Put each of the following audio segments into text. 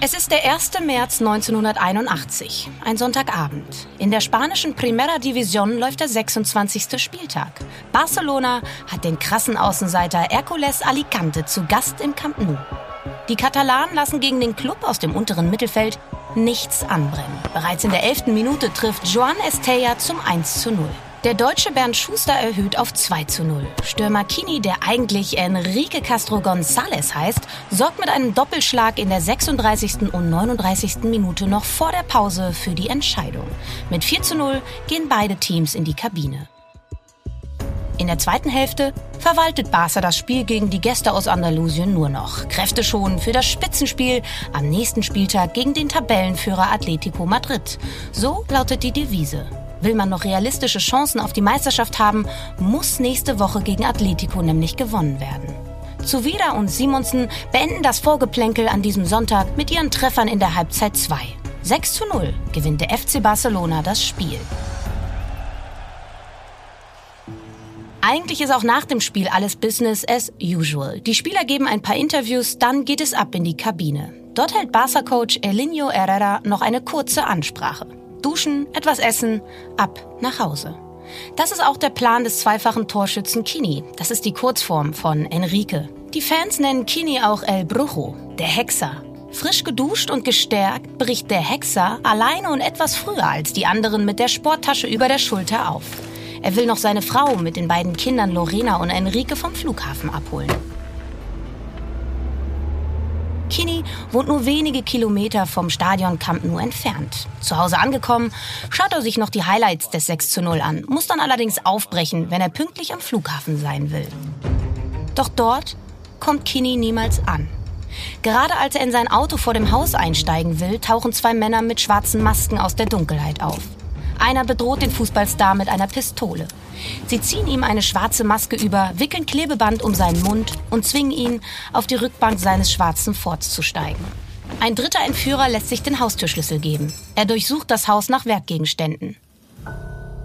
Es ist der 1. März 1981, ein Sonntagabend. In der spanischen Primera División läuft der 26. Spieltag. Barcelona hat den krassen Außenseiter Hércules Alicante zu Gast im Camp Nou. Die Katalanen lassen gegen den Club aus dem unteren Mittelfeld nichts anbrennen. Bereits in der 11. Minute trifft Joan Estella zum 1 zu 0. Der deutsche Bernd Schuster erhöht auf 2 zu 0. Stürmer Kini, der eigentlich Enrique Castro González heißt, sorgt mit einem Doppelschlag in der 36. und 39. Minute noch vor der Pause für die Entscheidung. Mit 4 zu 0 gehen beide Teams in die Kabine. In der zweiten Hälfte verwaltet Barca das Spiel gegen die Gäste aus Andalusien nur noch. Kräfte schonen für das Spitzenspiel am nächsten Spieltag gegen den Tabellenführer Atletico Madrid. So lautet die Devise. Will man noch realistische Chancen auf die Meisterschaft haben, muss nächste Woche gegen Atletico nämlich gewonnen werden. Zuvida und Simonsen beenden das Vorgeplänkel an diesem Sonntag mit ihren Treffern in der Halbzeit 2. 6 zu 0 gewinnt der FC Barcelona das Spiel. Eigentlich ist auch nach dem Spiel alles Business as usual. Die Spieler geben ein paar Interviews, dann geht es ab in die Kabine. Dort hält Barca-Coach Elinho Herrera noch eine kurze Ansprache. Duschen, etwas essen, ab nach Hause. Das ist auch der Plan des zweifachen Torschützen Kini. Das ist die Kurzform von Enrique. Die Fans nennen Kini auch El Brujo, der Hexer. Frisch geduscht und gestärkt bricht der Hexer alleine und etwas früher als die anderen mit der Sporttasche über der Schulter auf. Er will noch seine Frau mit den beiden Kindern Lorena und Enrique vom Flughafen abholen. Kini wohnt nur wenige Kilometer vom Stadion Camp Nou entfernt. Zu Hause angekommen, schaut er sich noch die Highlights des 6 zu 0 an, muss dann allerdings aufbrechen, wenn er pünktlich am Flughafen sein will. Doch dort kommt Kini niemals an. Gerade als er in sein Auto vor dem Haus einsteigen will, tauchen zwei Männer mit schwarzen Masken aus der Dunkelheit auf. Einer bedroht den Fußballstar mit einer Pistole. Sie ziehen ihm eine schwarze Maske über, wickeln Klebeband um seinen Mund und zwingen ihn, auf die Rückbank seines schwarzen Forts zu steigen. Ein dritter Entführer lässt sich den Haustürschlüssel geben. Er durchsucht das Haus nach Wertgegenständen.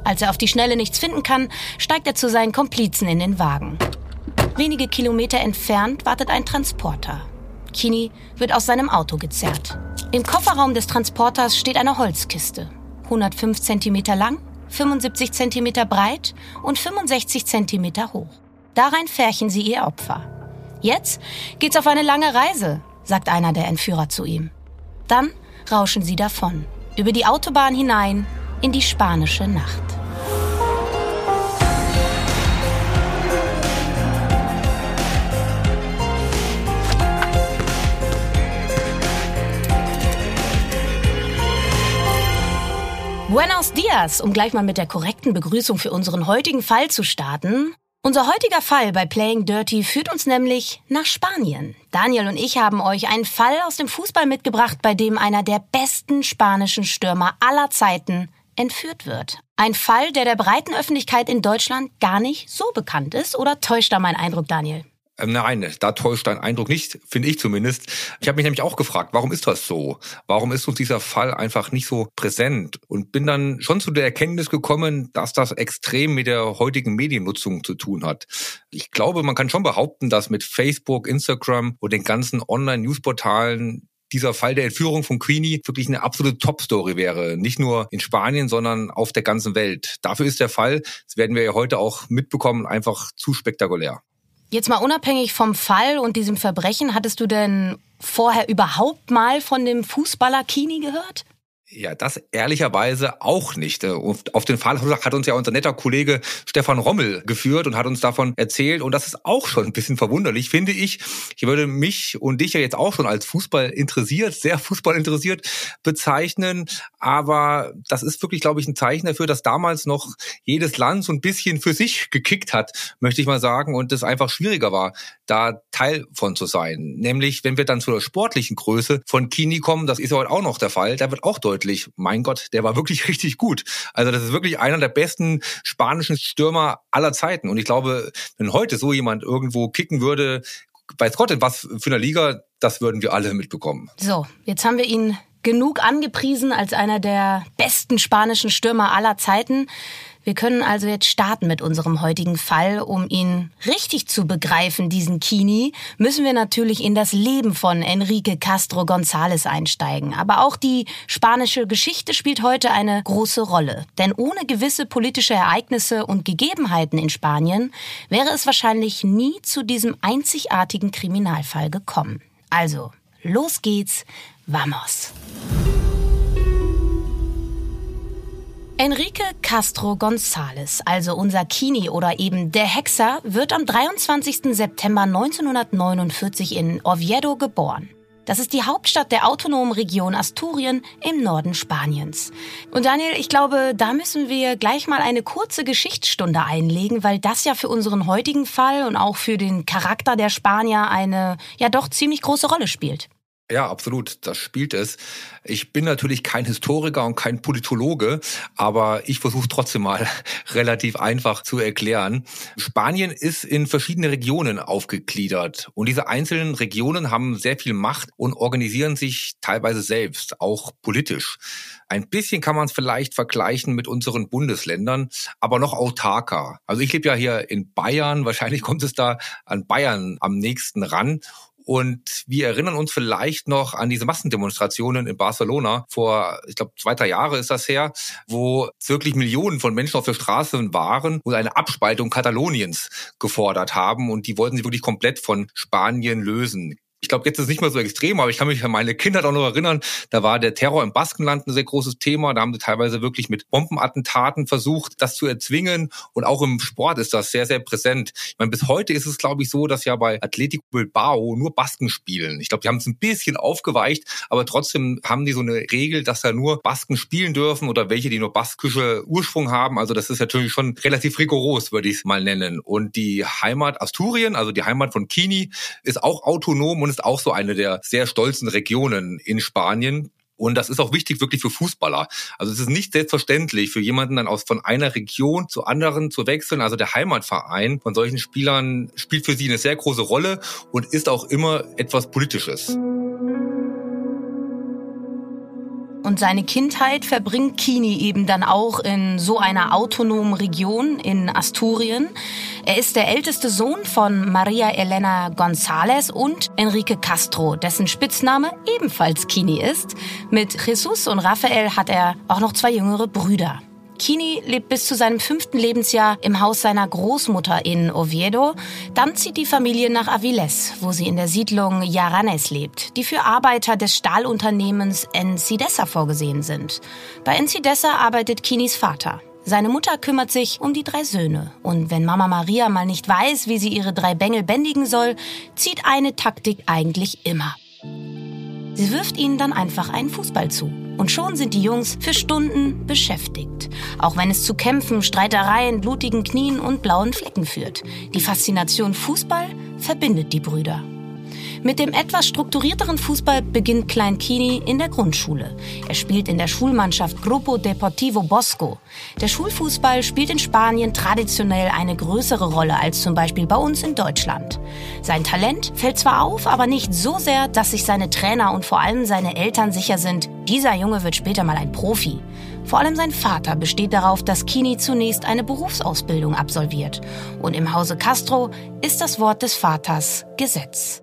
Als er auf die Schnelle nichts finden kann, steigt er zu seinen Komplizen in den Wagen. Wenige Kilometer entfernt wartet ein Transporter. Kini wird aus seinem Auto gezerrt. Im Kofferraum des Transporters steht eine Holzkiste. 105 cm lang, 75 cm breit und 65 cm hoch. Darein färchen sie ihr Opfer. Jetzt geht's auf eine lange Reise, sagt einer der Entführer zu ihm. Dann rauschen sie davon, über die Autobahn hinein in die spanische Nacht. Buenos dias, um gleich mal mit der korrekten Begrüßung für unseren heutigen Fall zu starten. Unser heutiger Fall bei Playing Dirty führt uns nämlich nach Spanien. Daniel und ich haben euch einen Fall aus dem Fußball mitgebracht, bei dem einer der besten spanischen Stürmer aller Zeiten entführt wird. Ein Fall, der der breiten Öffentlichkeit in Deutschland gar nicht so bekannt ist. Oder täuscht da mein Eindruck, Daniel? Ähm, nein, da täuscht dein Eindruck nicht, finde ich zumindest. Ich habe mich nämlich auch gefragt, warum ist das so? Warum ist uns dieser Fall einfach nicht so präsent? Und bin dann schon zu der Erkenntnis gekommen, dass das extrem mit der heutigen Mediennutzung zu tun hat. Ich glaube, man kann schon behaupten, dass mit Facebook, Instagram und den ganzen Online-Newsportalen dieser Fall der Entführung von Queenie wirklich eine absolute Top-Story wäre. Nicht nur in Spanien, sondern auf der ganzen Welt. Dafür ist der Fall, das werden wir ja heute auch mitbekommen, einfach zu spektakulär. Jetzt mal unabhängig vom Fall und diesem Verbrechen, hattest du denn vorher überhaupt mal von dem Fußballer Kini gehört? Ja, das ehrlicherweise auch nicht. Äh, auf den Fall hat uns ja unser netter Kollege Stefan Rommel geführt und hat uns davon erzählt. Und das ist auch schon ein bisschen verwunderlich, finde ich. Ich würde mich und dich ja jetzt auch schon als Fußball interessiert, sehr Fußball interessiert bezeichnen. Aber das ist wirklich, glaube ich, ein Zeichen dafür, dass damals noch jedes Land so ein bisschen für sich gekickt hat, möchte ich mal sagen. Und es einfach schwieriger war, da Teil von zu sein. Nämlich, wenn wir dann zu der sportlichen Größe von Kini kommen, das ist ja heute auch noch der Fall, da wird auch deutlich deutlich, mein Gott, der war wirklich richtig gut. Also das ist wirklich einer der besten spanischen Stürmer aller Zeiten. Und ich glaube, wenn heute so jemand irgendwo kicken würde, weiß Gott in was für einer Liga, das würden wir alle mitbekommen. So, jetzt haben wir ihn genug angepriesen als einer der besten spanischen Stürmer aller Zeiten. Wir können also jetzt starten mit unserem heutigen Fall. Um ihn richtig zu begreifen, diesen Kini, müssen wir natürlich in das Leben von Enrique Castro González einsteigen. Aber auch die spanische Geschichte spielt heute eine große Rolle. Denn ohne gewisse politische Ereignisse und Gegebenheiten in Spanien wäre es wahrscheinlich nie zu diesem einzigartigen Kriminalfall gekommen. Also, los geht's, vamos! Enrique Castro González, also unser Kini oder eben der Hexer, wird am 23. September 1949 in Oviedo geboren. Das ist die Hauptstadt der autonomen Region Asturien im Norden Spaniens. Und Daniel, ich glaube, da müssen wir gleich mal eine kurze Geschichtsstunde einlegen, weil das ja für unseren heutigen Fall und auch für den Charakter der Spanier eine ja doch ziemlich große Rolle spielt. Ja, absolut. Das spielt es. Ich bin natürlich kein Historiker und kein Politologe, aber ich versuche trotzdem mal relativ einfach zu erklären. Spanien ist in verschiedene Regionen aufgegliedert und diese einzelnen Regionen haben sehr viel Macht und organisieren sich teilweise selbst, auch politisch. Ein bisschen kann man es vielleicht vergleichen mit unseren Bundesländern, aber noch autarker. Also ich lebe ja hier in Bayern, wahrscheinlich kommt es da an Bayern am nächsten ran. Und wir erinnern uns vielleicht noch an diese Massendemonstrationen in Barcelona vor, ich glaube, zwei, drei Jahre ist das her, wo wirklich Millionen von Menschen auf der Straße waren und eine Abspaltung Kataloniens gefordert haben. Und die wollten sich wirklich komplett von Spanien lösen. Ich glaube, jetzt ist es nicht mehr so extrem, aber ich kann mich an meine Kinder auch noch erinnern, da war der Terror im Baskenland ein sehr großes Thema. Da haben sie teilweise wirklich mit Bombenattentaten versucht, das zu erzwingen. Und auch im Sport ist das sehr, sehr präsent. Ich meine, bis heute ist es, glaube ich, so, dass ja bei Atletico Bilbao nur Basken spielen. Ich glaube, die haben es ein bisschen aufgeweicht, aber trotzdem haben die so eine Regel, dass da nur Basken spielen dürfen oder welche, die nur baskische Ursprung haben. Also das ist natürlich schon relativ rigoros, würde ich es mal nennen. Und die Heimat Asturien, also die Heimat von Kini, ist auch autonom und ist auch so eine der sehr stolzen Regionen in Spanien. Und das ist auch wichtig wirklich für Fußballer. Also es ist nicht selbstverständlich für jemanden dann aus von einer Region zu anderen zu wechseln. Also der Heimatverein von solchen Spielern spielt für sie eine sehr große Rolle und ist auch immer etwas Politisches. Und seine Kindheit verbringt Kini eben dann auch in so einer autonomen Region in Asturien. Er ist der älteste Sohn von Maria Elena González und Enrique Castro, dessen Spitzname ebenfalls Kini ist. Mit Jesus und Rafael hat er auch noch zwei jüngere Brüder. Kini lebt bis zu seinem fünften Lebensjahr im Haus seiner Großmutter in Oviedo. Dann zieht die Familie nach Aviles, wo sie in der Siedlung Yaranes lebt, die für Arbeiter des Stahlunternehmens Encidesa vorgesehen sind. Bei Encidesa arbeitet Kinis Vater. Seine Mutter kümmert sich um die drei Söhne. Und wenn Mama Maria mal nicht weiß, wie sie ihre drei Bengel bändigen soll, zieht eine Taktik eigentlich immer. Sie wirft ihnen dann einfach einen Fußball zu. Und schon sind die Jungs für Stunden beschäftigt. Auch wenn es zu Kämpfen, Streitereien, blutigen Knien und blauen Flecken führt. Die Faszination Fußball verbindet die Brüder. Mit dem etwas strukturierteren Fußball beginnt Klein Kini in der Grundschule. Er spielt in der Schulmannschaft Grupo Deportivo Bosco. Der Schulfußball spielt in Spanien traditionell eine größere Rolle als zum Beispiel bei uns in Deutschland. Sein Talent fällt zwar auf, aber nicht so sehr, dass sich seine Trainer und vor allem seine Eltern sicher sind, dieser Junge wird später mal ein Profi. Vor allem sein Vater besteht darauf, dass Kini zunächst eine Berufsausbildung absolviert. Und im Hause Castro ist das Wort des Vaters Gesetz.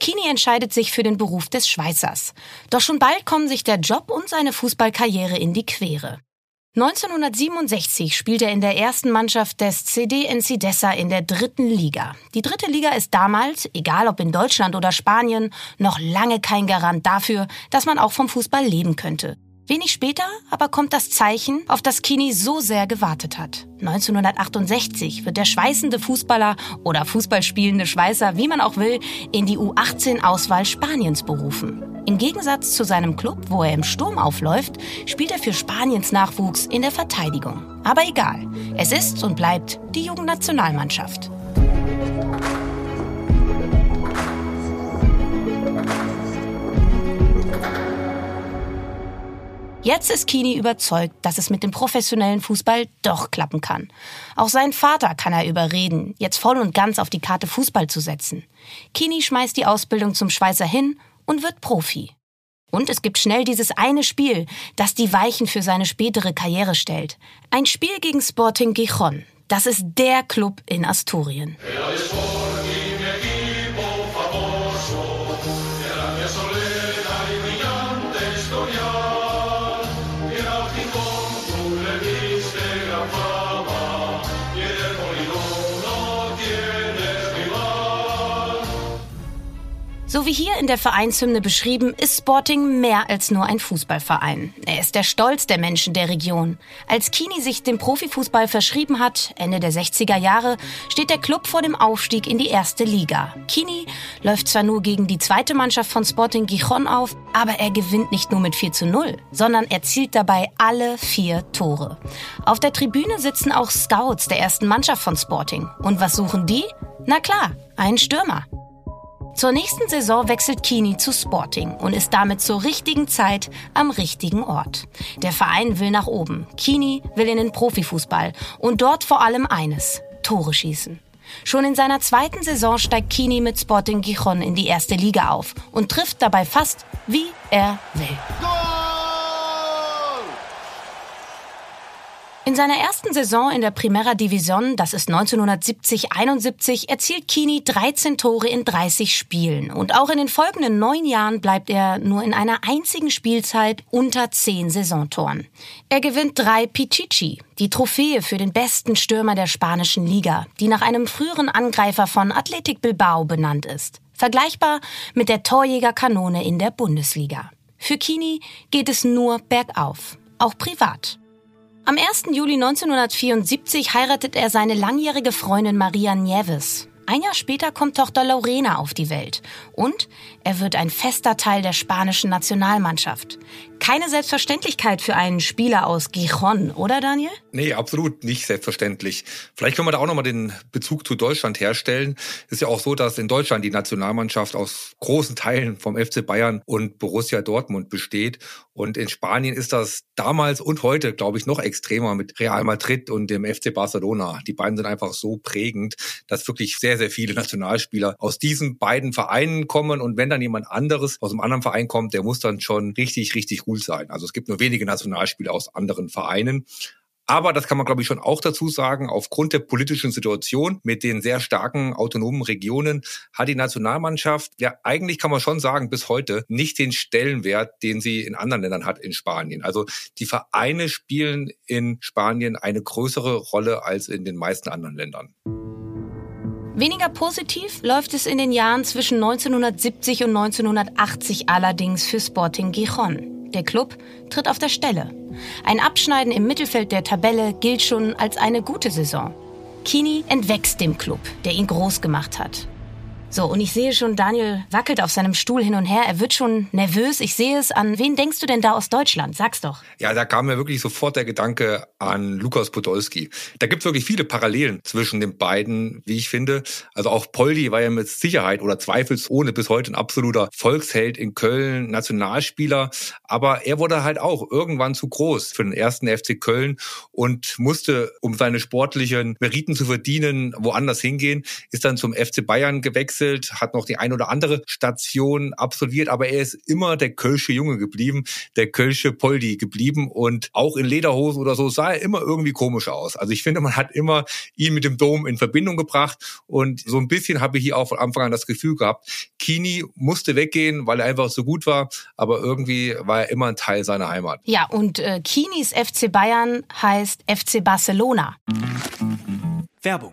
Kini entscheidet sich für den Beruf des Schweißers. Doch schon bald kommen sich der Job und seine Fußballkarriere in die Quere. 1967 spielt er in der ersten Mannschaft des CD Encidesa in der dritten Liga. Die dritte Liga ist damals, egal ob in Deutschland oder Spanien, noch lange kein Garant dafür, dass man auch vom Fußball leben könnte. Wenig später aber kommt das Zeichen, auf das Kini so sehr gewartet hat. 1968 wird der schweißende Fußballer oder Fußballspielende Schweißer, wie man auch will, in die U18-Auswahl Spaniens berufen. Im Gegensatz zu seinem Club, wo er im Sturm aufläuft, spielt er für Spaniens Nachwuchs in der Verteidigung. Aber egal, es ist und bleibt die Jugendnationalmannschaft. Jetzt ist Kini überzeugt, dass es mit dem professionellen Fußball doch klappen kann. Auch seinen Vater kann er überreden, jetzt voll und ganz auf die Karte Fußball zu setzen. Kini schmeißt die Ausbildung zum Schweißer hin und wird Profi. Und es gibt schnell dieses eine Spiel, das die Weichen für seine spätere Karriere stellt. Ein Spiel gegen Sporting Gijon. Das ist der Club in Asturien. So wie hier in der Vereinshymne beschrieben, ist Sporting mehr als nur ein Fußballverein. Er ist der Stolz der Menschen der Region. Als Kini sich dem Profifußball verschrieben hat, Ende der 60er Jahre, steht der Club vor dem Aufstieg in die erste Liga. Kini läuft zwar nur gegen die zweite Mannschaft von Sporting Gijon auf, aber er gewinnt nicht nur mit 4 zu 0, sondern erzielt dabei alle vier Tore. Auf der Tribüne sitzen auch Scouts der ersten Mannschaft von Sporting. Und was suchen die? Na klar, einen Stürmer. Zur nächsten Saison wechselt Kini zu Sporting und ist damit zur richtigen Zeit am richtigen Ort. Der Verein will nach oben. Kini will in den Profifußball und dort vor allem eines, Tore schießen. Schon in seiner zweiten Saison steigt Kini mit Sporting Gijon in die erste Liga auf und trifft dabei fast, wie er will. In seiner ersten Saison in der Primera División, das ist 1970-71, erzielt Kini 13 Tore in 30 Spielen. Und auch in den folgenden neun Jahren bleibt er nur in einer einzigen Spielzeit unter 10 Saisontoren. Er gewinnt drei Pichichi, die Trophäe für den besten Stürmer der spanischen Liga, die nach einem früheren Angreifer von Athletic Bilbao benannt ist. Vergleichbar mit der Torjägerkanone in der Bundesliga. Für Kini geht es nur bergauf, auch privat. Am 1. Juli 1974 heiratet er seine langjährige Freundin Maria Nieves. Ein Jahr später kommt Tochter Lorena auf die Welt. Und er wird ein fester Teil der spanischen Nationalmannschaft. Keine Selbstverständlichkeit für einen Spieler aus Gijon, oder Daniel? Nee, absolut nicht selbstverständlich. Vielleicht können wir da auch nochmal den Bezug zu Deutschland herstellen. Ist ja auch so, dass in Deutschland die Nationalmannschaft aus großen Teilen vom FC Bayern und Borussia Dortmund besteht. Und in Spanien ist das damals und heute, glaube ich, noch extremer mit Real Madrid und dem FC Barcelona. Die beiden sind einfach so prägend, dass wirklich sehr, sehr viele Nationalspieler aus diesen beiden Vereinen kommen. Und wenn dann jemand anderes aus einem anderen Verein kommt, der muss dann schon richtig, richtig sein. Also es gibt nur wenige Nationalspieler aus anderen Vereinen. Aber das kann man, glaube ich, schon auch dazu sagen, aufgrund der politischen Situation mit den sehr starken autonomen Regionen hat die Nationalmannschaft, ja eigentlich kann man schon sagen, bis heute nicht den Stellenwert, den sie in anderen Ländern hat in Spanien. Also die Vereine spielen in Spanien eine größere Rolle als in den meisten anderen Ländern. Weniger positiv läuft es in den Jahren zwischen 1970 und 1980 allerdings für Sporting Gijon. Der Club tritt auf der Stelle. Ein Abschneiden im Mittelfeld der Tabelle gilt schon als eine gute Saison. Kini entwächst dem Club, der ihn groß gemacht hat. So, und ich sehe schon, Daniel wackelt auf seinem Stuhl hin und her. Er wird schon nervös. Ich sehe es an. Wen denkst du denn da aus Deutschland? Sag's doch. Ja, da kam mir wirklich sofort der Gedanke an Lukas Podolski. Da gibt's wirklich viele Parallelen zwischen den beiden, wie ich finde. Also auch Poldi war ja mit Sicherheit oder zweifelsohne bis heute ein absoluter Volksheld in Köln, Nationalspieler. Aber er wurde halt auch irgendwann zu groß für den ersten FC Köln und musste, um seine sportlichen Meriten zu verdienen, woanders hingehen, ist dann zum FC Bayern gewechselt gewechselt, hat noch die ein oder andere Station absolviert, aber er ist immer der Kölsche Junge geblieben, der Kölsche Poldi geblieben und auch in Lederhosen oder so sah er immer irgendwie komisch aus. Also ich finde, man hat immer ihn mit dem Dom in Verbindung gebracht und so ein bisschen habe ich hier auch von Anfang an das Gefühl gehabt, Kini musste weggehen, weil er einfach so gut war, aber irgendwie war er immer ein Teil seiner Heimat. Ja, und äh, Kinis FC Bayern heißt FC Barcelona. Werbung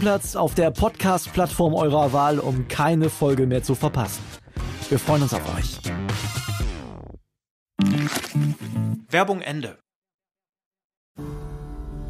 Stammplatz auf der Podcast-Plattform eurer Wahl, um keine Folge mehr zu verpassen. Wir freuen uns auf euch. Werbung Ende.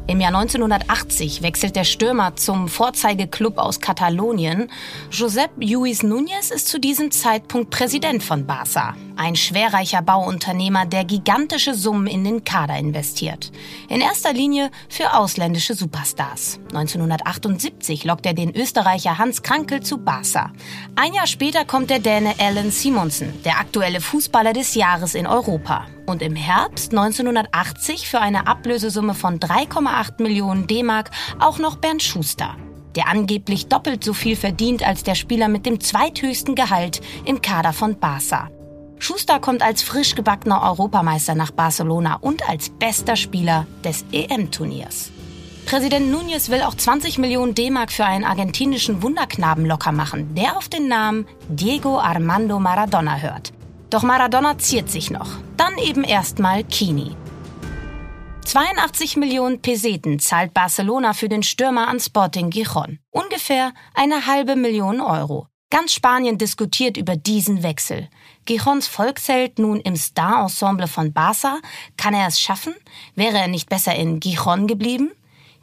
Im Jahr 1980 wechselt der Stürmer zum Vorzeigeklub aus Katalonien. Josep Lluís Núñez ist zu diesem Zeitpunkt Präsident von Barça. ein schwerreicher Bauunternehmer, der gigantische Summen in den Kader investiert. In erster Linie für ausländische Superstars. 1978 lockt er den Österreicher Hans Krankel zu Barca. Ein Jahr später kommt der Däne Alan Simonsen, der aktuelle Fußballer des Jahres in Europa. Und im Herbst 1980 für eine Ablösesumme von 3,8 Millionen D-Mark auch noch Bernd Schuster der angeblich doppelt so viel verdient als der Spieler mit dem zweithöchsten Gehalt im Kader von Barca. Schuster kommt als frisch gebackener Europameister nach Barcelona und als bester Spieler des EM-Turniers. Präsident Núñez will auch 20 Millionen D-Mark für einen argentinischen Wunderknaben locker machen, der auf den Namen Diego Armando Maradona hört. Doch Maradona ziert sich noch. Dann eben erstmal Kini. 82 Millionen Peseten zahlt Barcelona für den Stürmer an Sporting Gijon. Ungefähr eine halbe Million Euro. Ganz Spanien diskutiert über diesen Wechsel. Gijons Volksheld nun im Star-Ensemble von Barca. Kann er es schaffen? Wäre er nicht besser in Gijon geblieben?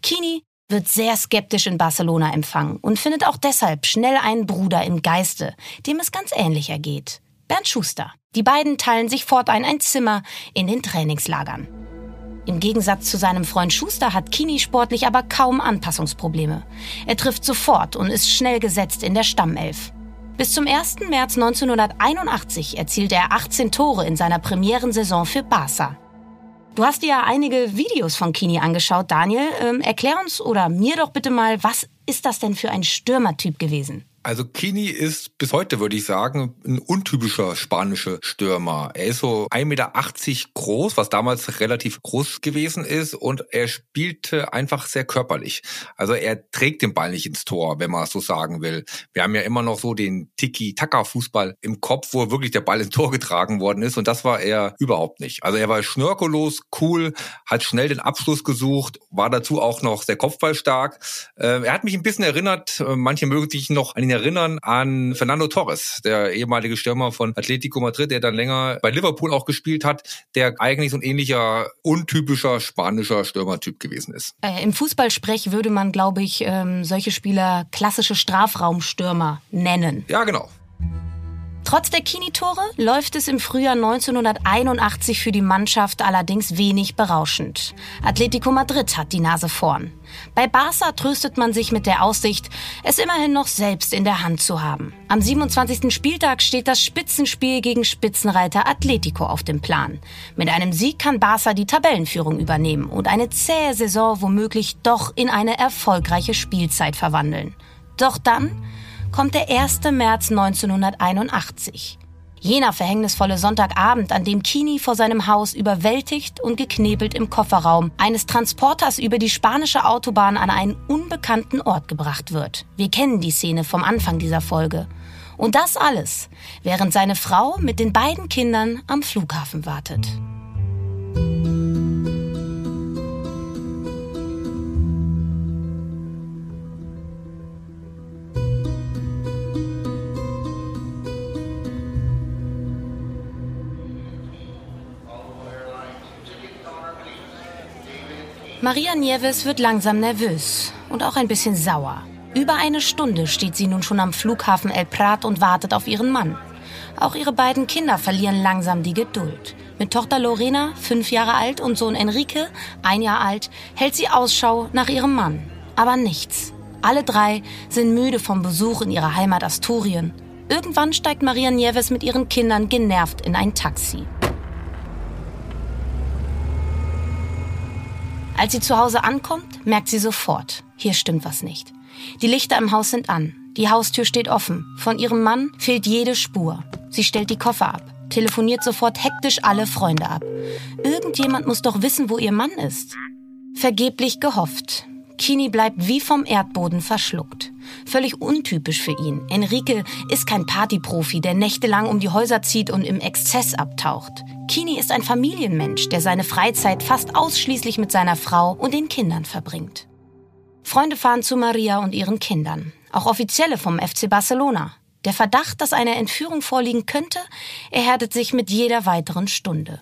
Kini wird sehr skeptisch in Barcelona empfangen und findet auch deshalb schnell einen Bruder im Geiste, dem es ganz ähnlich ergeht. Bernd Schuster. Die beiden teilen sich fortan ein Zimmer in den Trainingslagern. Im Gegensatz zu seinem Freund Schuster hat Kini sportlich aber kaum Anpassungsprobleme. Er trifft sofort und ist schnell gesetzt in der Stammelf. Bis zum 1. März 1981 erzielte er 18 Tore in seiner Premierensaison für Barca. Du hast dir ja einige Videos von Kini angeschaut, Daniel. Ähm, erklär uns oder mir doch bitte mal, was ist das denn für ein Stürmertyp gewesen? Also Kini ist bis heute, würde ich sagen, ein untypischer spanischer Stürmer. Er ist so 1,80 Meter groß, was damals relativ groß gewesen ist und er spielte einfach sehr körperlich. Also er trägt den Ball nicht ins Tor, wenn man es so sagen will. Wir haben ja immer noch so den Tiki-Taka-Fußball im Kopf, wo wirklich der Ball ins Tor getragen worden ist und das war er überhaupt nicht. Also er war schnörkellos, cool, hat schnell den Abschluss gesucht, war dazu auch noch sehr kopfballstark. Äh, er hat mich ein bisschen erinnert, äh, manche mögen sich noch an ihn erinnern an Fernando Torres, der ehemalige Stürmer von Atletico Madrid, der dann länger bei Liverpool auch gespielt hat, der eigentlich so ein ähnlicher, untypischer spanischer Stürmertyp gewesen ist. Äh, Im Fußballsprech würde man, glaube ich, ähm, solche Spieler klassische Strafraumstürmer nennen. Ja, genau. Trotz der Kini-Tore läuft es im Frühjahr 1981 für die Mannschaft allerdings wenig berauschend. Atletico Madrid hat die Nase vorn. Bei Barca tröstet man sich mit der Aussicht, es immerhin noch selbst in der Hand zu haben. Am 27. Spieltag steht das Spitzenspiel gegen Spitzenreiter Atletico auf dem Plan. Mit einem Sieg kann Barca die Tabellenführung übernehmen und eine zähe Saison womöglich doch in eine erfolgreiche Spielzeit verwandeln. Doch dann kommt der 1. März 1981. Jener verhängnisvolle Sonntagabend, an dem Kini vor seinem Haus überwältigt und geknebelt im Kofferraum eines Transporters über die spanische Autobahn an einen unbekannten Ort gebracht wird. Wir kennen die Szene vom Anfang dieser Folge. Und das alles, während seine Frau mit den beiden Kindern am Flughafen wartet. Maria Nieves wird langsam nervös und auch ein bisschen sauer. Über eine Stunde steht sie nun schon am Flughafen El Prat und wartet auf ihren Mann. Auch ihre beiden Kinder verlieren langsam die Geduld. Mit Tochter Lorena, fünf Jahre alt, und Sohn Enrique, ein Jahr alt, hält sie Ausschau nach ihrem Mann. Aber nichts. Alle drei sind müde vom Besuch in ihrer Heimat Asturien. Irgendwann steigt Maria Nieves mit ihren Kindern genervt in ein Taxi. Als sie zu Hause ankommt, merkt sie sofort, hier stimmt was nicht. Die Lichter im Haus sind an, die Haustür steht offen, von ihrem Mann fehlt jede Spur. Sie stellt die Koffer ab, telefoniert sofort hektisch alle Freunde ab. Irgendjemand muss doch wissen, wo ihr Mann ist. Vergeblich gehofft. Kini bleibt wie vom Erdboden verschluckt. Völlig untypisch für ihn. Enrique ist kein Partyprofi, der nächtelang um die Häuser zieht und im Exzess abtaucht. Kini ist ein Familienmensch, der seine Freizeit fast ausschließlich mit seiner Frau und den Kindern verbringt. Freunde fahren zu Maria und ihren Kindern. Auch Offizielle vom FC Barcelona. Der Verdacht, dass eine Entführung vorliegen könnte, erhärtet sich mit jeder weiteren Stunde.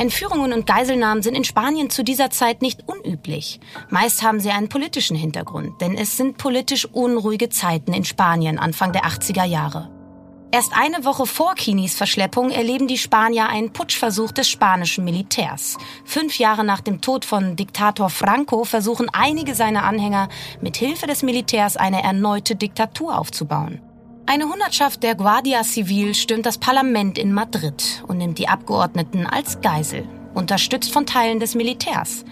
Entführungen und Geiselnahmen sind in Spanien zu dieser Zeit nicht unüblich. Meist haben sie einen politischen Hintergrund, denn es sind politisch unruhige Zeiten in Spanien Anfang der 80er Jahre. Erst eine Woche vor Kinis Verschleppung erleben die Spanier einen Putschversuch des spanischen Militärs. Fünf Jahre nach dem Tod von Diktator Franco versuchen einige seiner Anhänger mit Hilfe des Militärs eine erneute Diktatur aufzubauen. Eine Hundertschaft der Guardia Civil stürmt das Parlament in Madrid und nimmt die Abgeordneten als Geisel unterstützt von Teilen des Militärs.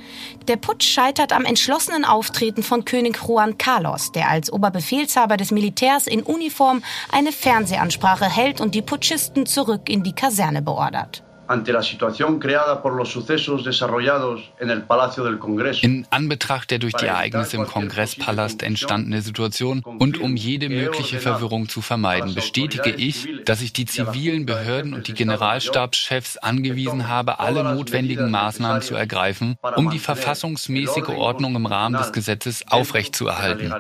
Der Putsch scheitert am entschlossenen Auftreten von König Juan Carlos, der als Oberbefehlshaber des Militärs in Uniform eine Fernsehansprache hält und die Putschisten zurück in die Kaserne beordert ante la situación creada por los sucesos desarrollados en el Palacio del Congreso. In Anbetracht der durch die Ereignisse im Kongresspalast entstandene Situation und um jede mögliche Verwirrung zu vermeiden, bestätige ich, dass ich die zivilen Behörden und die Generalstabschefs angewiesen habe, alle notwendigen Maßnahmen zu ergreifen, um die verfassungsmäßige Ordnung im Rahmen des Gesetzes aufrechtzuerhalten.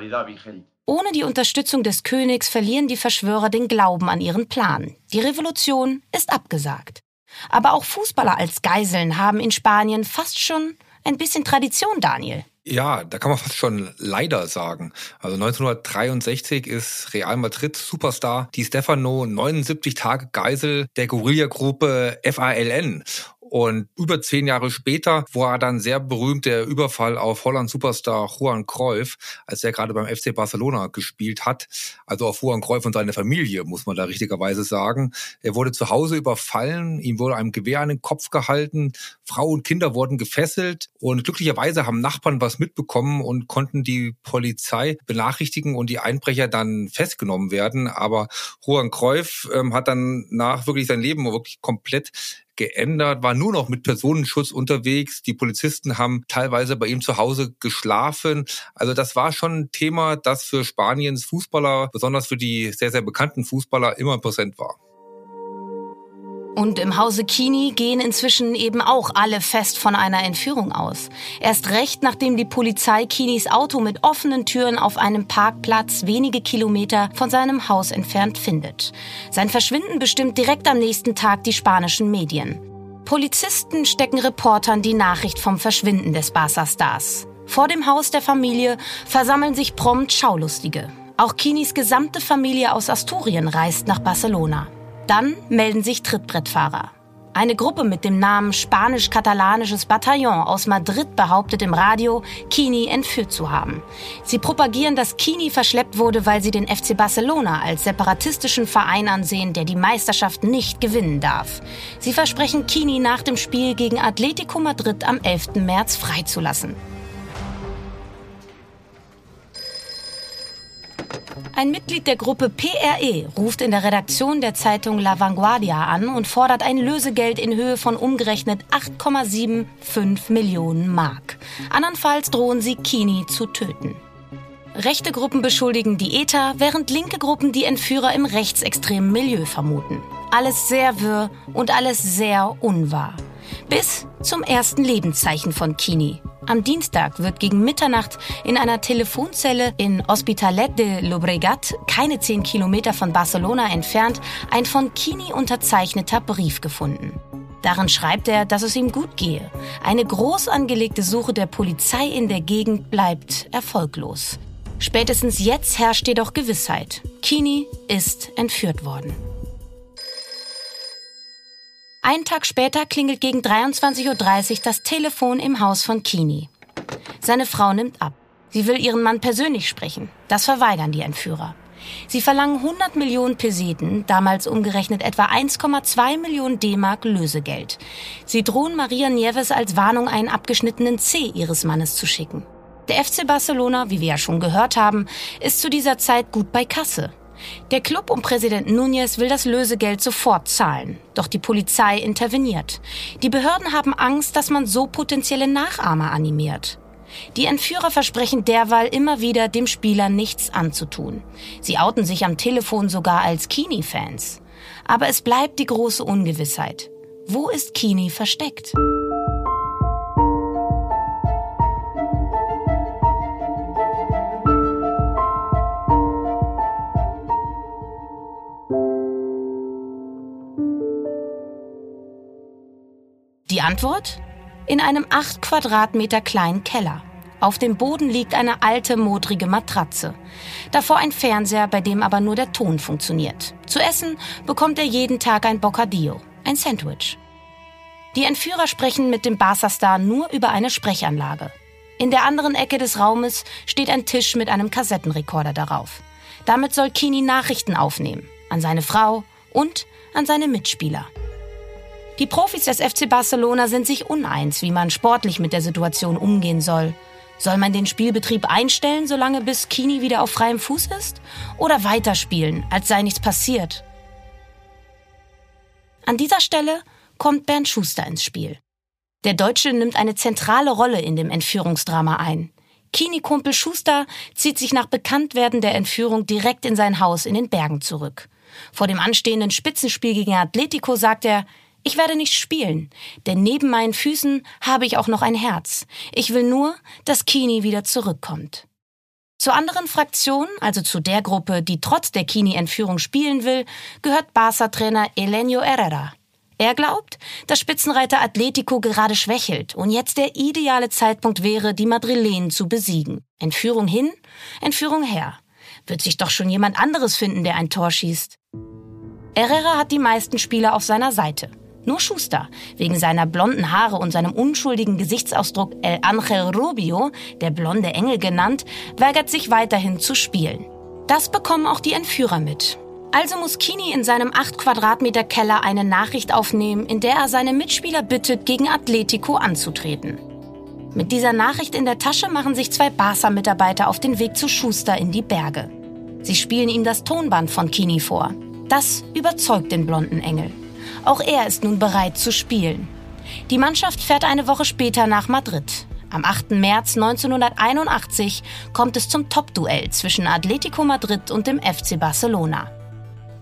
Ohne die Unterstützung des Königs verlieren die Verschwörer den Glauben an ihren Plan. Die Revolution ist abgesagt. Aber auch Fußballer als Geiseln haben in Spanien fast schon ein bisschen Tradition, Daniel. Ja, da kann man fast schon leider sagen. Also 1963 ist Real Madrid Superstar Di Stefano 79 Tage Geisel der Guerilla-Gruppe FALN. Und über zehn Jahre später war dann sehr berühmt der Überfall auf Holland-Superstar Juan Cruyff, als er gerade beim FC Barcelona gespielt hat. Also auf Juan Cruyff und seine Familie, muss man da richtigerweise sagen. Er wurde zu Hause überfallen, ihm wurde ein Gewehr an den Kopf gehalten, Frau und Kinder wurden gefesselt und glücklicherweise haben Nachbarn was mitbekommen und konnten die Polizei benachrichtigen und die Einbrecher dann festgenommen werden. Aber Juan Cruyff ähm, hat dann nach wirklich sein Leben wirklich komplett geändert, war nur noch mit Personenschutz unterwegs. Die Polizisten haben teilweise bei ihm zu Hause geschlafen. Also das war schon ein Thema, das für Spaniens Fußballer, besonders für die sehr, sehr bekannten Fußballer, immer präsent war. Und im Hause Kini gehen inzwischen eben auch alle fest von einer Entführung aus. Erst recht, nachdem die Polizei Kinis Auto mit offenen Türen auf einem Parkplatz wenige Kilometer von seinem Haus entfernt findet. Sein Verschwinden bestimmt direkt am nächsten Tag die spanischen Medien. Polizisten stecken Reportern die Nachricht vom Verschwinden des Barca-Stars. Vor dem Haus der Familie versammeln sich prompt Schaulustige. Auch Kinis gesamte Familie aus Asturien reist nach Barcelona. Dann melden sich Trittbrettfahrer. Eine Gruppe mit dem Namen Spanisch-Katalanisches Bataillon aus Madrid behauptet im Radio, Kini entführt zu haben. Sie propagieren, dass Kini verschleppt wurde, weil sie den FC Barcelona als separatistischen Verein ansehen, der die Meisterschaft nicht gewinnen darf. Sie versprechen Kini nach dem Spiel gegen Atletico Madrid am 11. März freizulassen. Ein Mitglied der Gruppe PRE ruft in der Redaktion der Zeitung La Vanguardia an und fordert ein Lösegeld in Höhe von umgerechnet 8,75 Millionen Mark. Andernfalls drohen sie Kini zu töten. Rechte Gruppen beschuldigen die ETA, während linke Gruppen die Entführer im rechtsextremen Milieu vermuten. Alles sehr wirr und alles sehr unwahr. Bis zum ersten Lebenszeichen von Kini. Am Dienstag wird gegen Mitternacht in einer Telefonzelle in Hospitalet de Llobregat, keine zehn Kilometer von Barcelona entfernt, ein von Kini unterzeichneter Brief gefunden. Darin schreibt er, dass es ihm gut gehe. Eine groß angelegte Suche der Polizei in der Gegend bleibt erfolglos. Spätestens jetzt herrscht jedoch Gewissheit. Kini ist entführt worden. Einen Tag später klingelt gegen 23.30 Uhr das Telefon im Haus von Kini. Seine Frau nimmt ab. Sie will ihren Mann persönlich sprechen. Das verweigern die Entführer. Sie verlangen 100 Millionen Peseten, damals umgerechnet etwa 1,2 Millionen D-Mark Lösegeld. Sie drohen Maria Nieves als Warnung einen abgeschnittenen C ihres Mannes zu schicken. Der FC Barcelona, wie wir ja schon gehört haben, ist zu dieser Zeit gut bei Kasse. Der Club um Präsident Núñez will das Lösegeld sofort zahlen. Doch die Polizei interveniert. Die Behörden haben Angst, dass man so potenzielle Nachahmer animiert. Die Entführer versprechen derweil immer wieder, dem Spieler nichts anzutun. Sie outen sich am Telefon sogar als Kini-Fans. Aber es bleibt die große Ungewissheit. Wo ist Kini versteckt? Antwort? In einem acht Quadratmeter kleinen Keller. Auf dem Boden liegt eine alte, modrige Matratze. Davor ein Fernseher, bei dem aber nur der Ton funktioniert. Zu essen bekommt er jeden Tag ein Bocadillo, ein Sandwich. Die Entführer sprechen mit dem Barca-Star nur über eine Sprechanlage. In der anderen Ecke des Raumes steht ein Tisch mit einem Kassettenrekorder darauf. Damit soll Kini Nachrichten aufnehmen. An seine Frau und an seine Mitspieler. Die Profis des FC Barcelona sind sich uneins, wie man sportlich mit der Situation umgehen soll. Soll man den Spielbetrieb einstellen, solange bis Kini wieder auf freiem Fuß ist? Oder weiterspielen, als sei nichts passiert? An dieser Stelle kommt Bernd Schuster ins Spiel. Der Deutsche nimmt eine zentrale Rolle in dem Entführungsdrama ein. Kini-Kumpel Schuster zieht sich nach Bekanntwerden der Entführung direkt in sein Haus in den Bergen zurück. Vor dem anstehenden Spitzenspiel gegen Atletico sagt er, ich werde nicht spielen, denn neben meinen Füßen habe ich auch noch ein Herz. Ich will nur, dass Kini wieder zurückkommt. Zur anderen Fraktion, also zu der Gruppe, die trotz der Kini-Entführung spielen will, gehört Barca-Trainer Elenio Herrera. Er glaubt, dass Spitzenreiter Atletico gerade schwächelt und jetzt der ideale Zeitpunkt wäre, die Madrilenen zu besiegen. Entführung hin, Entführung her. Wird sich doch schon jemand anderes finden, der ein Tor schießt. Herrera hat die meisten Spieler auf seiner Seite. Nur Schuster, wegen seiner blonden Haare und seinem unschuldigen Gesichtsausdruck El Angel Rubio, der blonde Engel genannt, weigert sich weiterhin zu spielen. Das bekommen auch die Entführer mit. Also muss Kini in seinem 8 Quadratmeter Keller eine Nachricht aufnehmen, in der er seine Mitspieler bittet, gegen Atletico anzutreten. Mit dieser Nachricht in der Tasche machen sich zwei Barca-Mitarbeiter auf den Weg zu Schuster in die Berge. Sie spielen ihm das Tonband von Kini vor. Das überzeugt den blonden Engel. Auch er ist nun bereit zu spielen. Die Mannschaft fährt eine Woche später nach Madrid. Am 8. März 1981 kommt es zum Top-Duell zwischen Atletico Madrid und dem FC Barcelona.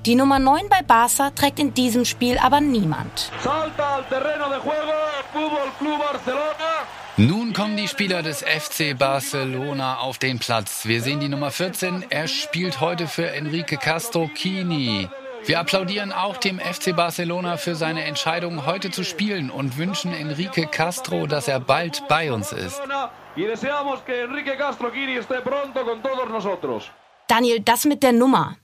Die Nummer 9 bei Barca trägt in diesem Spiel aber niemand. Nun kommen die Spieler des FC Barcelona auf den Platz. Wir sehen die Nummer 14. Er spielt heute für Enrique Castro Kini. Wir applaudieren auch dem FC Barcelona für seine Entscheidung, heute zu spielen und wünschen Enrique Castro, dass er bald bei uns ist. Daniel, das mit der Nummer.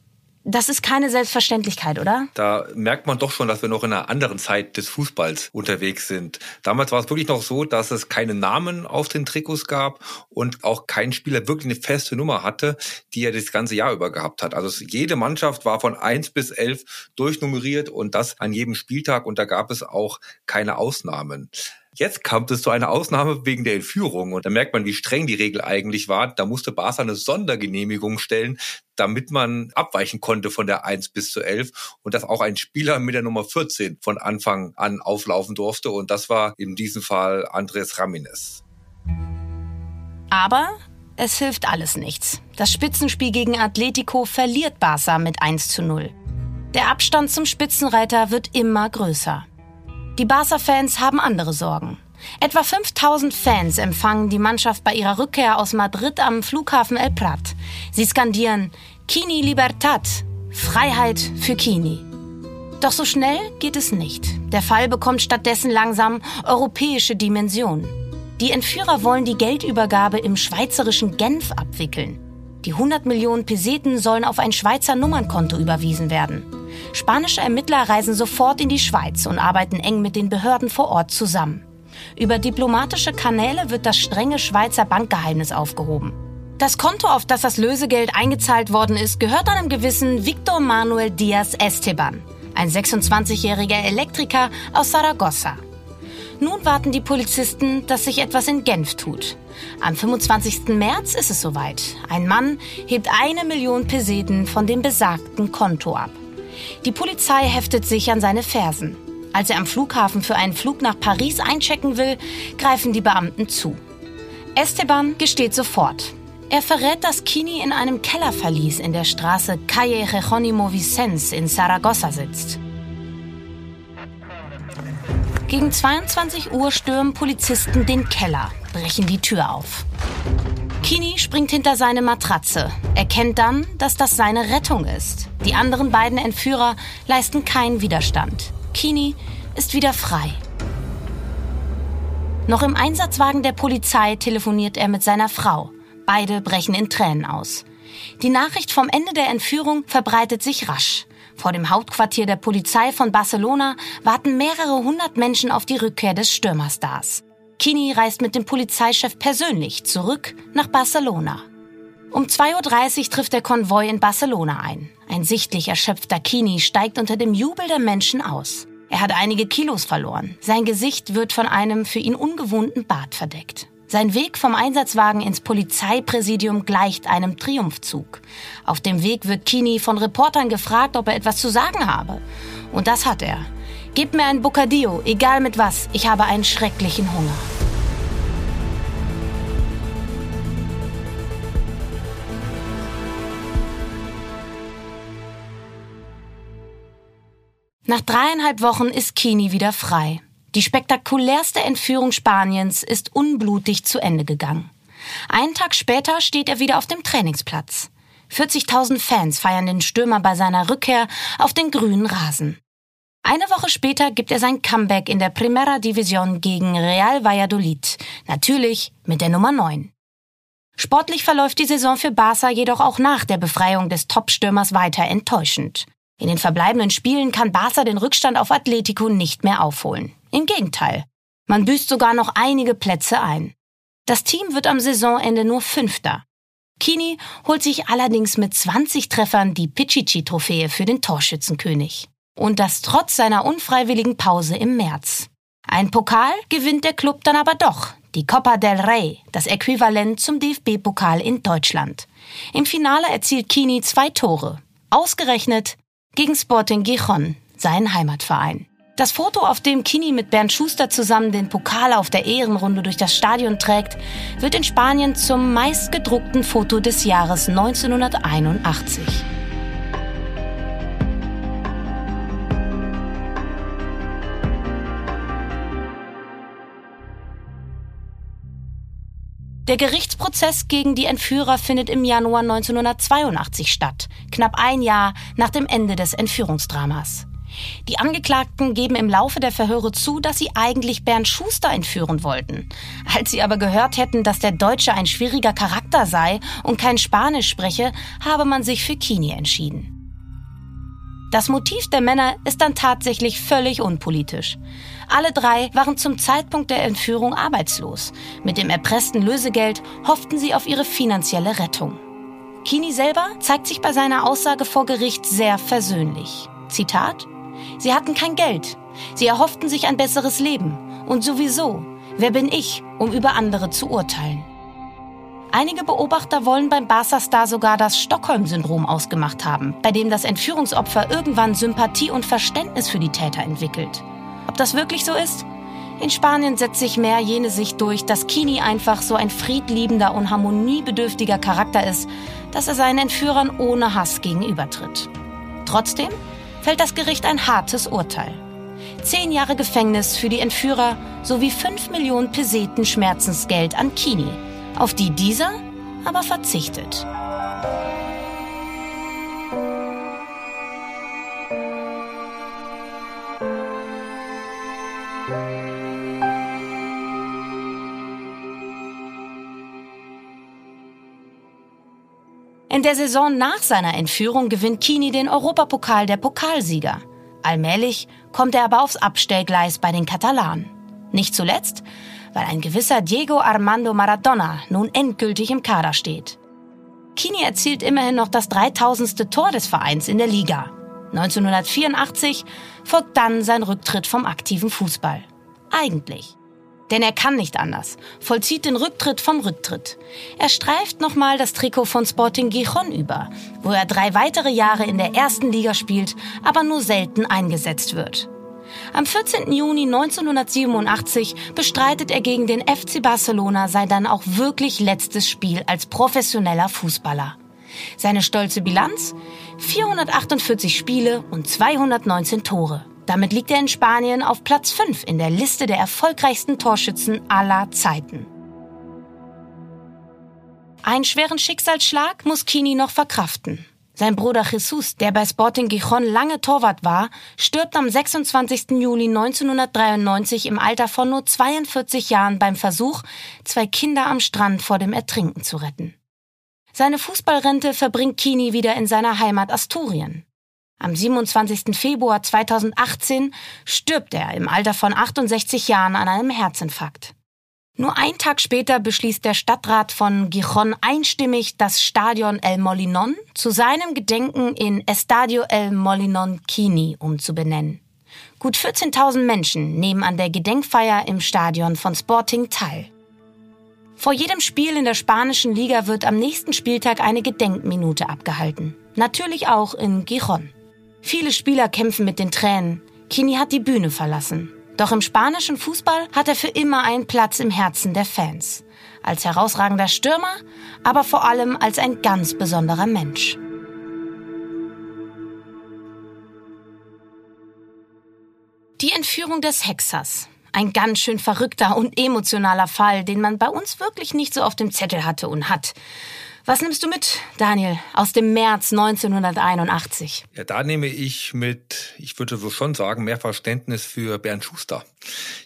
Das ist keine Selbstverständlichkeit, oder? Da merkt man doch schon, dass wir noch in einer anderen Zeit des Fußballs unterwegs sind. Damals war es wirklich noch so, dass es keine Namen auf den Trikots gab und auch kein Spieler wirklich eine feste Nummer hatte, die er das ganze Jahr über gehabt hat. Also jede Mannschaft war von eins bis elf durchnummeriert und das an jedem Spieltag und da gab es auch keine Ausnahmen. Jetzt kam es zu einer Ausnahme wegen der Entführung und da merkt man, wie streng die Regel eigentlich war. Da musste Barca eine Sondergenehmigung stellen, damit man abweichen konnte von der 1 bis zu 11 und dass auch ein Spieler mit der Nummer 14 von Anfang an auflaufen durfte und das war in diesem Fall Andres Ramines. Aber es hilft alles nichts. Das Spitzenspiel gegen Atletico verliert Barca mit 1 zu 0. Der Abstand zum Spitzenreiter wird immer größer. Die Barca-Fans haben andere Sorgen. Etwa 5000 Fans empfangen die Mannschaft bei ihrer Rückkehr aus Madrid am Flughafen El Prat. Sie skandieren Kini Libertad, Freiheit für Kini. Doch so schnell geht es nicht. Der Fall bekommt stattdessen langsam europäische Dimensionen. Die Entführer wollen die Geldübergabe im schweizerischen Genf abwickeln. Die 100 Millionen Peseten sollen auf ein Schweizer Nummernkonto überwiesen werden. Spanische Ermittler reisen sofort in die Schweiz und arbeiten eng mit den Behörden vor Ort zusammen. Über diplomatische Kanäle wird das strenge Schweizer Bankgeheimnis aufgehoben. Das Konto, auf das das Lösegeld eingezahlt worden ist, gehört einem gewissen Victor Manuel Diaz Esteban, ein 26-jähriger Elektriker aus Saragossa. Nun warten die Polizisten, dass sich etwas in Genf tut. Am 25. März ist es soweit. Ein Mann hebt eine Million Peseten von dem besagten Konto ab. Die Polizei heftet sich an seine Fersen. Als er am Flughafen für einen Flug nach Paris einchecken will, greifen die Beamten zu. Esteban gesteht sofort. Er verrät, dass Kini in einem Kellerverlies in der Straße Calle Jerónimo Vicens in Saragossa sitzt. Gegen 22 Uhr stürmen Polizisten den Keller, brechen die Tür auf. Kini springt hinter seine Matratze, erkennt dann, dass das seine Rettung ist. Die anderen beiden Entführer leisten keinen Widerstand. Kini ist wieder frei. Noch im Einsatzwagen der Polizei telefoniert er mit seiner Frau. Beide brechen in Tränen aus. Die Nachricht vom Ende der Entführung verbreitet sich rasch. Vor dem Hauptquartier der Polizei von Barcelona warten mehrere hundert Menschen auf die Rückkehr des Stürmerstars. Kini reist mit dem Polizeichef persönlich zurück nach Barcelona. Um 2.30 Uhr trifft der Konvoi in Barcelona ein. Ein sichtlich erschöpfter Kini steigt unter dem Jubel der Menschen aus. Er hat einige Kilos verloren. Sein Gesicht wird von einem für ihn ungewohnten Bart verdeckt. Sein Weg vom Einsatzwagen ins Polizeipräsidium gleicht einem Triumphzug. Auf dem Weg wird Kini von Reportern gefragt, ob er etwas zu sagen habe. Und das hat er. Gib mir ein Bocadillo, egal mit was, ich habe einen schrecklichen Hunger. Nach dreieinhalb Wochen ist Kini wieder frei. Die spektakulärste Entführung Spaniens ist unblutig zu Ende gegangen. Einen Tag später steht er wieder auf dem Trainingsplatz. 40.000 Fans feiern den Stürmer bei seiner Rückkehr auf den grünen Rasen. Eine Woche später gibt er sein Comeback in der Primera Division gegen Real Valladolid, natürlich mit der Nummer 9. Sportlich verläuft die Saison für Barca jedoch auch nach der Befreiung des Topstürmers weiter enttäuschend. In den verbleibenden Spielen kann Barca den Rückstand auf Atletico nicht mehr aufholen. Im Gegenteil. Man büßt sogar noch einige Plätze ein. Das Team wird am Saisonende nur Fünfter. Kini holt sich allerdings mit 20 Treffern die Pichichi-Trophäe für den Torschützenkönig. Und das trotz seiner unfreiwilligen Pause im März. Ein Pokal gewinnt der Club dann aber doch, die Copa del Rey, das Äquivalent zum DFB-Pokal in Deutschland. Im Finale erzielt Kini zwei Tore. Ausgerechnet gegen Sporting Gijon, seinen Heimatverein. Das Foto, auf dem Kini mit Bernd Schuster zusammen den Pokal auf der Ehrenrunde durch das Stadion trägt, wird in Spanien zum meistgedruckten Foto des Jahres 1981. Der Gerichtsprozess gegen die Entführer findet im Januar 1982 statt, knapp ein Jahr nach dem Ende des Entführungsdramas. Die Angeklagten geben im Laufe der Verhöre zu, dass sie eigentlich Bernd Schuster entführen wollten. Als sie aber gehört hätten, dass der Deutsche ein schwieriger Charakter sei und kein Spanisch spreche, habe man sich für Kini entschieden. Das Motiv der Männer ist dann tatsächlich völlig unpolitisch. Alle drei waren zum Zeitpunkt der Entführung arbeitslos. Mit dem erpressten Lösegeld hofften sie auf ihre finanzielle Rettung. Kini selber zeigt sich bei seiner Aussage vor Gericht sehr versöhnlich. Zitat Sie hatten kein Geld. Sie erhofften sich ein besseres Leben. Und sowieso, wer bin ich, um über andere zu urteilen? Einige Beobachter wollen beim Barca-Star sogar das Stockholm-Syndrom ausgemacht haben, bei dem das Entführungsopfer irgendwann Sympathie und Verständnis für die Täter entwickelt. Ob das wirklich so ist? In Spanien setzt sich mehr jene Sicht durch, dass Kini einfach so ein friedliebender und harmoniebedürftiger Charakter ist, dass er seinen Entführern ohne Hass gegenübertritt. Trotzdem fällt das Gericht ein hartes Urteil. Zehn Jahre Gefängnis für die Entführer sowie fünf Millionen Peseten Schmerzensgeld an Kini, auf die dieser aber verzichtet. In der Saison nach seiner Entführung gewinnt Kini den Europapokal der Pokalsieger. Allmählich kommt er aber aufs Abstellgleis bei den Katalanen. Nicht zuletzt, weil ein gewisser Diego Armando Maradona nun endgültig im Kader steht. Kini erzielt immerhin noch das 3000. Tor des Vereins in der Liga. 1984 folgt dann sein Rücktritt vom aktiven Fußball. Eigentlich. Denn er kann nicht anders, vollzieht den Rücktritt vom Rücktritt. Er streift nochmal das Trikot von Sporting Gijon über, wo er drei weitere Jahre in der ersten Liga spielt, aber nur selten eingesetzt wird. Am 14. Juni 1987 bestreitet er gegen den FC Barcelona sein dann auch wirklich letztes Spiel als professioneller Fußballer. Seine stolze Bilanz? 448 Spiele und 219 Tore. Damit liegt er in Spanien auf Platz 5 in der Liste der erfolgreichsten Torschützen aller Zeiten. Einen schweren Schicksalsschlag muss Kini noch verkraften. Sein Bruder Jesus, der bei Sporting Gijon lange Torwart war, stirbt am 26. Juli 1993 im Alter von nur 42 Jahren beim Versuch, zwei Kinder am Strand vor dem Ertrinken zu retten. Seine Fußballrente verbringt Kini wieder in seiner Heimat Asturien. Am 27. Februar 2018 stirbt er im Alter von 68 Jahren an einem Herzinfarkt. Nur ein Tag später beschließt der Stadtrat von Gijon einstimmig, das Stadion El Molinon zu seinem Gedenken in Estadio El Molinon Kini umzubenennen. Gut 14.000 Menschen nehmen an der Gedenkfeier im Stadion von Sporting teil. Vor jedem Spiel in der spanischen Liga wird am nächsten Spieltag eine Gedenkminute abgehalten. Natürlich auch in Gijon. Viele Spieler kämpfen mit den Tränen. Kini hat die Bühne verlassen. Doch im spanischen Fußball hat er für immer einen Platz im Herzen der Fans. Als herausragender Stürmer, aber vor allem als ein ganz besonderer Mensch. Die Entführung des Hexers. Ein ganz schön verrückter und emotionaler Fall, den man bei uns wirklich nicht so auf dem Zettel hatte und hat. Was nimmst du mit, Daniel, aus dem März 1981? Ja, da nehme ich mit, ich würde so schon sagen, mehr Verständnis für Bernd Schuster.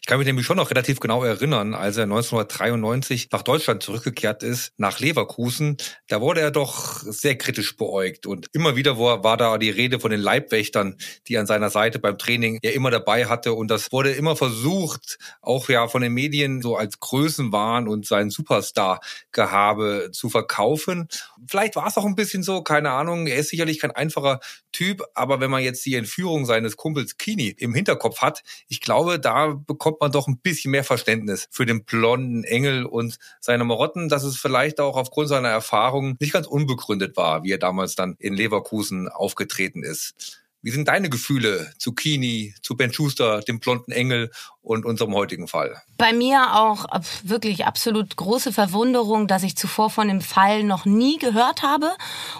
Ich kann mich nämlich schon noch relativ genau erinnern, als er 1993 nach Deutschland zurückgekehrt ist, nach Leverkusen. Da wurde er doch sehr kritisch beäugt und immer wieder war da die Rede von den Leibwächtern, die an seiner Seite beim Training ja immer dabei hatte und das wurde immer versucht, auch ja von den Medien so als Größenwahn und sein Superstar-Gehabe zu verkaufen. Vielleicht war es auch ein bisschen so, keine Ahnung. Er ist sicherlich kein einfacher Typ, aber wenn man jetzt die Entführung seines Kumpels Kini im Hinterkopf hat, ich glaube, da bekommt man doch ein bisschen mehr Verständnis für den blonden Engel und seine Marotten, dass es vielleicht auch aufgrund seiner Erfahrungen nicht ganz unbegründet war, wie er damals dann in Leverkusen aufgetreten ist. Wie sind deine Gefühle zu Kini, zu Ben Schuster, dem blonden Engel und unserem heutigen Fall? Bei mir auch wirklich absolut große Verwunderung, dass ich zuvor von dem Fall noch nie gehört habe.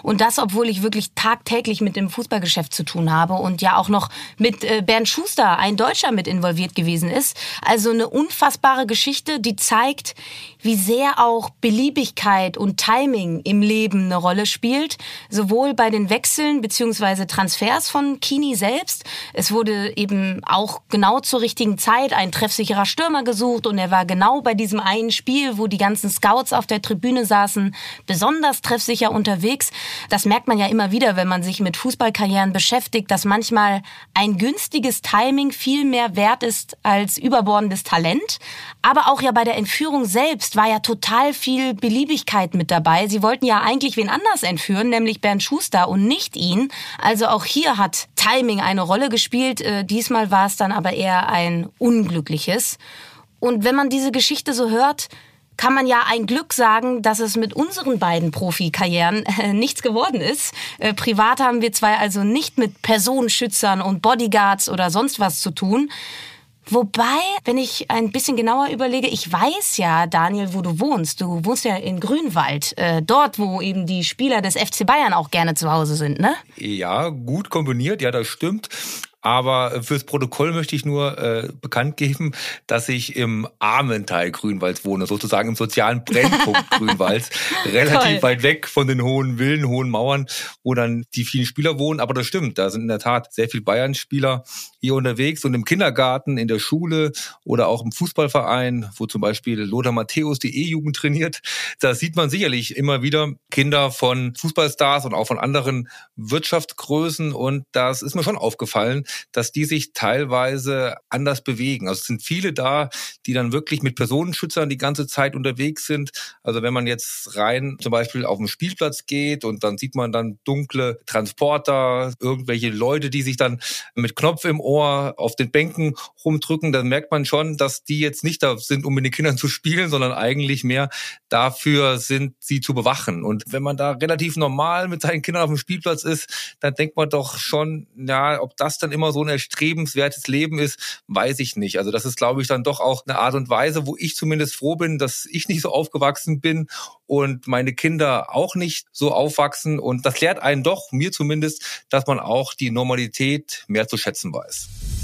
Und das, obwohl ich wirklich tagtäglich mit dem Fußballgeschäft zu tun habe und ja auch noch mit äh, Bernd Schuster, ein Deutscher, mit involviert gewesen ist. Also eine unfassbare Geschichte, die zeigt, wie sehr auch Beliebigkeit und Timing im Leben eine Rolle spielt. Sowohl bei den Wechseln beziehungsweise Transfers von Kini selbst. Es wurde eben auch genau zur richtigen Zeit ein treffsicherer Stürmer gesucht und er war genau bei diesem einen Spiel, wo die ganzen Scouts auf der Tribüne saßen, besonders treffsicher unterwegs. Das merkt man ja immer wieder, wenn man sich mit Fußballkarrieren beschäftigt, dass manchmal ein günstiges Timing viel mehr wert ist als überbordendes Talent. Aber auch ja bei der Entführung selbst war ja total viel Beliebigkeit mit dabei. Sie wollten ja eigentlich wen anders entführen, nämlich Bernd Schuster und nicht ihn. Also auch hier hat Timing eine Rolle gespielt. Äh, diesmal war es dann aber eher ein unglückliches. Und wenn man diese Geschichte so hört, kann man ja ein Glück sagen, dass es mit unseren beiden Profikarrieren äh, nichts geworden ist. Äh, privat haben wir zwei also nicht mit Personenschützern und Bodyguards oder sonst was zu tun. Wobei, wenn ich ein bisschen genauer überlege, ich weiß ja, Daniel, wo du wohnst. Du wohnst ja in Grünwald, äh, dort, wo eben die Spieler des FC Bayern auch gerne zu Hause sind, ne? Ja, gut kombiniert, ja, das stimmt. Aber fürs Protokoll möchte ich nur äh, bekannt geben, dass ich im armen Teil Grünwalds wohne, sozusagen im sozialen Brennpunkt Grünwalds, relativ Toll. weit weg von den hohen Villen, hohen Mauern, wo dann die vielen Spieler wohnen. Aber das stimmt, da sind in der Tat sehr viele Bayern-Spieler hier unterwegs und im Kindergarten, in der Schule oder auch im Fußballverein, wo zum Beispiel Lothar Matthäus die E-Jugend trainiert. Da sieht man sicherlich immer wieder Kinder von Fußballstars und auch von anderen Wirtschaftsgrößen und das ist mir schon aufgefallen, dass die sich teilweise anders bewegen. Also es sind viele da, die dann wirklich mit Personenschützern die ganze Zeit unterwegs sind. Also wenn man jetzt rein zum Beispiel auf den Spielplatz geht und dann sieht man dann dunkle Transporter, irgendwelche Leute, die sich dann mit Knopf im Ohr auf den Bänken rumdrücken, dann merkt man schon, dass die jetzt nicht da sind, um mit den Kindern zu spielen, sondern eigentlich mehr dafür sind, sie zu bewachen. Und wenn man da relativ normal mit seinen Kindern auf dem Spielplatz ist, dann denkt man doch schon, ja, ob das dann immer so ein erstrebenswertes Leben ist, weiß ich nicht. Also das ist, glaube ich, dann doch auch eine Art und Weise, wo ich zumindest froh bin, dass ich nicht so aufgewachsen bin und meine Kinder auch nicht so aufwachsen. Und das lehrt einen doch, mir zumindest, dass man auch die Normalität mehr zu schätzen weiß.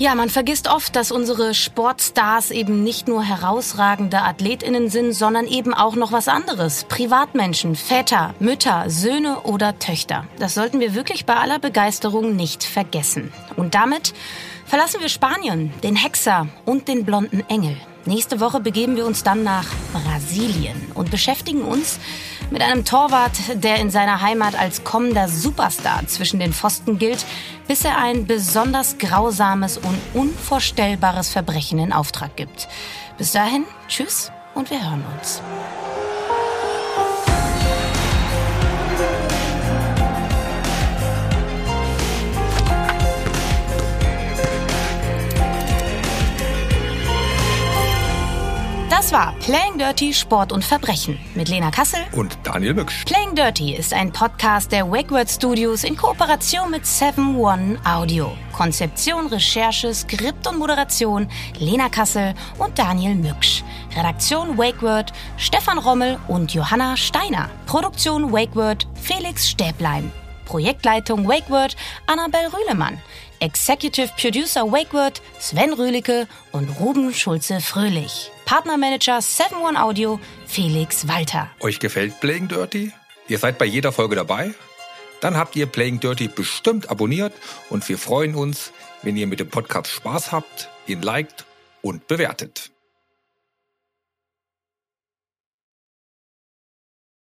Ja, man vergisst oft, dass unsere Sportstars eben nicht nur herausragende Athletinnen sind, sondern eben auch noch was anderes. Privatmenschen, Väter, Mütter, Söhne oder Töchter. Das sollten wir wirklich bei aller Begeisterung nicht vergessen. Und damit verlassen wir Spanien, den Hexer und den blonden Engel. Nächste Woche begeben wir uns dann nach Brasilien und beschäftigen uns mit einem Torwart, der in seiner Heimat als kommender Superstar zwischen den Pfosten gilt, bis er ein besonders grausames und unvorstellbares Verbrechen in Auftrag gibt. Bis dahin, tschüss und wir hören uns. Das war Playing Dirty Sport und Verbrechen mit Lena Kassel und Daniel Mücksch. Playing Dirty ist ein Podcast der Wakeword Studios in Kooperation mit 7 One Audio. Konzeption, Recherche, Skript und Moderation Lena Kassel und Daniel Mücksch. Redaktion Wakeword Stefan Rommel und Johanna Steiner. Produktion Wakeword Felix Stäblein. Projektleitung Wakeword Annabel Rühlemann. Executive Producer Wakeword Sven Rühlicke und Ruben Schulze-Fröhlich. Partnermanager 7 One Audio Felix Walter. Euch gefällt Playing Dirty? Ihr seid bei jeder Folge dabei? Dann habt ihr Playing Dirty bestimmt abonniert und wir freuen uns, wenn ihr mit dem Podcast Spaß habt, ihn liked und bewertet.